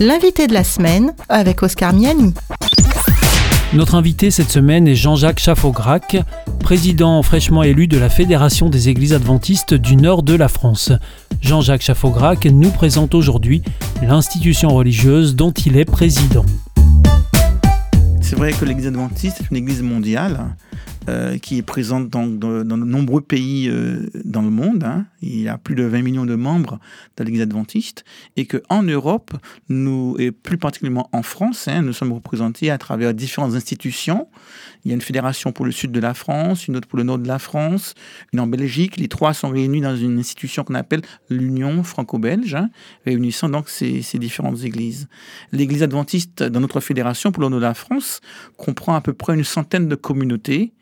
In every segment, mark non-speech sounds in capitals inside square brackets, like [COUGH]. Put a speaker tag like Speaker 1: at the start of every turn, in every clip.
Speaker 1: L'invité de la semaine avec Oscar Miani.
Speaker 2: Notre invité cette semaine est Jean-Jacques Chaffaugrac, président fraîchement élu de la Fédération des Églises adventistes du nord de la France. Jean-Jacques Chaffaugrac nous présente aujourd'hui l'institution religieuse dont il est président.
Speaker 3: C'est vrai que l'Église adventiste est une église mondiale euh, qui est présente dans, de nombreux pays euh, dans le monde. Hein. Il y a plus de 20 millions de membres de l'Église adventiste. Et qu'en Europe, nous, et plus particulièrement en France, hein, nous sommes représentés à travers différentes institutions. Il y a une fédération pour le sud de la France, une autre pour le nord de la France, une en Belgique. Les trois sont réunis dans une institution qu'on appelle l'Union franco-belge, hein, réunissant donc ces, ces différentes églises. L'Église adventiste dans notre fédération pour le nord de la France comprend à peu près une centaine de communautés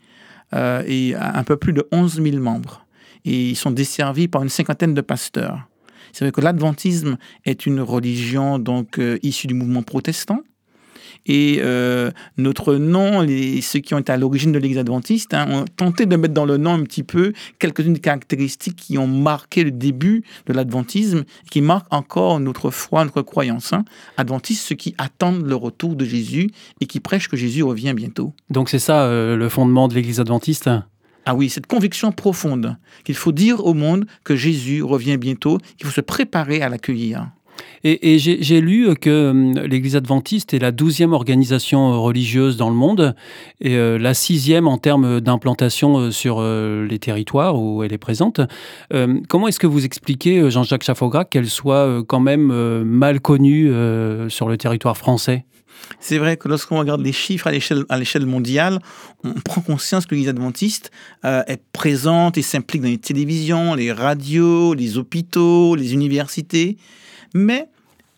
Speaker 3: euh, et un peu plus de 11 000 membres. Et ils sont desservis par une cinquantaine de pasteurs. C'est vrai que l'adventisme est une religion donc euh, issue du mouvement protestant. Et euh, notre nom, les, ceux qui ont été à l'origine de l'Église adventiste, hein, ont tenté de mettre dans le nom un petit peu quelques-unes des caractéristiques qui ont marqué le début de l'adventisme, qui marquent encore notre foi, notre croyance. Hein. Adventistes, ceux qui attendent le retour de Jésus et qui prêchent que Jésus revient bientôt.
Speaker 2: Donc c'est ça euh, le fondement de l'Église adventiste?
Speaker 3: Ah oui, cette conviction profonde qu'il faut dire au monde que Jésus revient bientôt, qu'il faut se préparer à l'accueillir.
Speaker 2: Et, j'ai lu que hum, l'Église adventiste est la douzième organisation religieuse dans le monde et euh, la sixième en termes d'implantation euh, sur euh, les territoires où elle est présente. Comment est-ce que vous expliquez, Jean-Jacques Chaffaugrac, qu'elle soit quand même mal connue sur le territoire français?
Speaker 3: C'est vrai que lorsqu'on regarde les chiffres à l'échelle mondiale, on prend conscience que l'Église adventiste est présente et s'implique dans les télévisions, les radios, les hôpitaux, les universités. Mais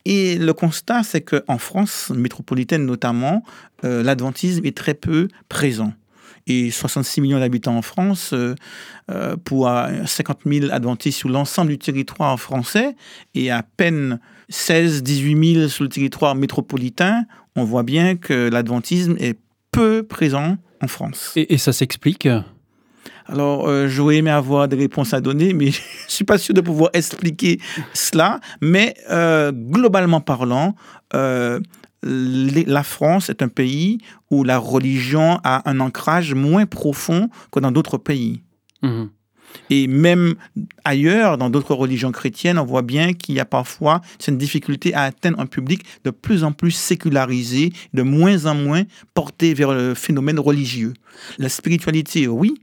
Speaker 3: et le constat, c'est qu'en France métropolitaine notamment, euh, l'adventisme est très peu présent. Et 66 millions d'habitants en France, euh, euh, pour 50 000 adventistes sur l'ensemble du territoire français, et à peine 16-18 000 sur le territoire métropolitain, on voit bien que l'adventisme est peu présent en France.
Speaker 2: et ça s'explique?
Speaker 3: Alors, euh, j'aurais aimé avoir des réponses à donner, mais [LAUGHS] je ne suis pas sûr de pouvoir expliquer cela. Mais euh, globalement parlant, euh, la France est un pays où la religion a un ancrage moins profond que dans d'autres pays. Mmh. Et même ailleurs, dans d'autres religions chrétiennes, on voit bien qu'il y a parfois une difficulté à atteindre un public de plus en plus sécularisé, de moins en moins porté vers le phénomène religieux. La spiritualité, oui,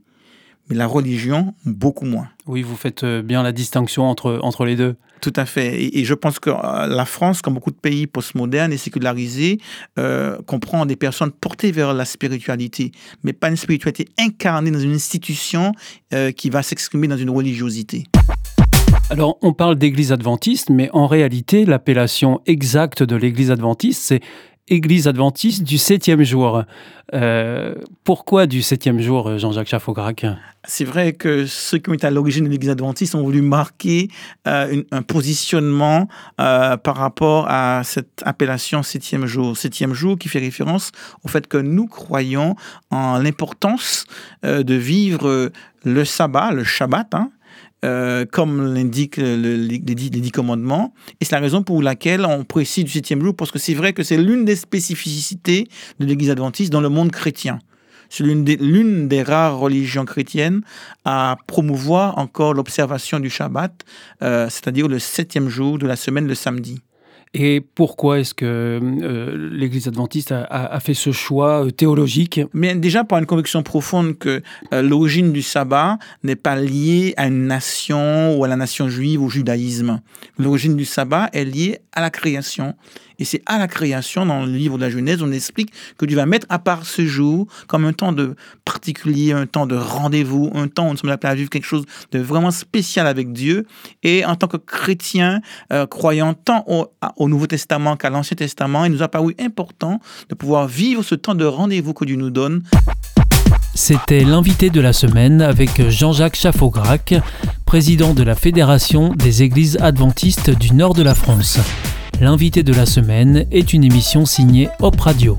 Speaker 3: mais la religion, beaucoup moins.
Speaker 2: Oui, vous faites euh, bien la distinction entre, entre les deux.
Speaker 3: Tout à fait. Et, je pense que euh, la France, comme beaucoup de pays postmodernes et sécularisés, euh, comprend des personnes portées vers la spiritualité, mais pas une spiritualité incarnée dans une institution qui va s'exprimer dans une religiosité.
Speaker 2: Alors, on parle d'église adventiste, mais en réalité, l'appellation exacte de l'église adventiste, c'est Église adventiste du septième jour. Euh, pourquoi du septième jour, Jean-Jacques Chaffaugrac
Speaker 3: C'est vrai que ceux qui ont été à l'origine de l'Église adventiste ont voulu marquer euh, un positionnement euh, par rapport à cette appellation septième jour. Septième jour qui fait référence au fait que nous croyons en l'importance de vivre le sabbat, le Shabbat, hein, euh, comme l'indiquent les, dix commandements. Et c'est la raison pour laquelle on précise du septième jour, parce que c'est vrai que c'est l'une des spécificités de l'Église adventiste dans le monde chrétien. C'est l'une des, des, rares religions chrétiennes à promouvoir encore l'observation du Shabbat, euh, c'est-à-dire le septième jour de la semaine, le samedi.
Speaker 2: Et pourquoi est-ce que euh, l'Église adventiste a, fait ce choix euh, théologique?
Speaker 3: Mais déjà par une conviction profonde que euh, l'origine du sabbat n'est pas liée à une nation ou à la nation juive ou au judaïsme. L'origine du sabbat est liée à la création. Et c'est à la création, dans le livre de la Genèse, on explique que Dieu va mettre à part ce jour comme un temps de particulier, un temps de rendez-vous, un temps où nous sommes appelés à vivre quelque chose de vraiment spécial avec Dieu. Et en tant que chrétiens, euh, croyant tant au, Nouveau Testament qu'à l'Ancien Testament, il nous a paru important de pouvoir vivre ce temps de rendez-vous que Dieu nous donne.
Speaker 2: C'était l'invité de la semaine avec Jean-Jacques Chaffaugrac, président de la Fédération des Églises adventistes du nord de la France. L'invité de la semaine est une émission signée Hop Radio.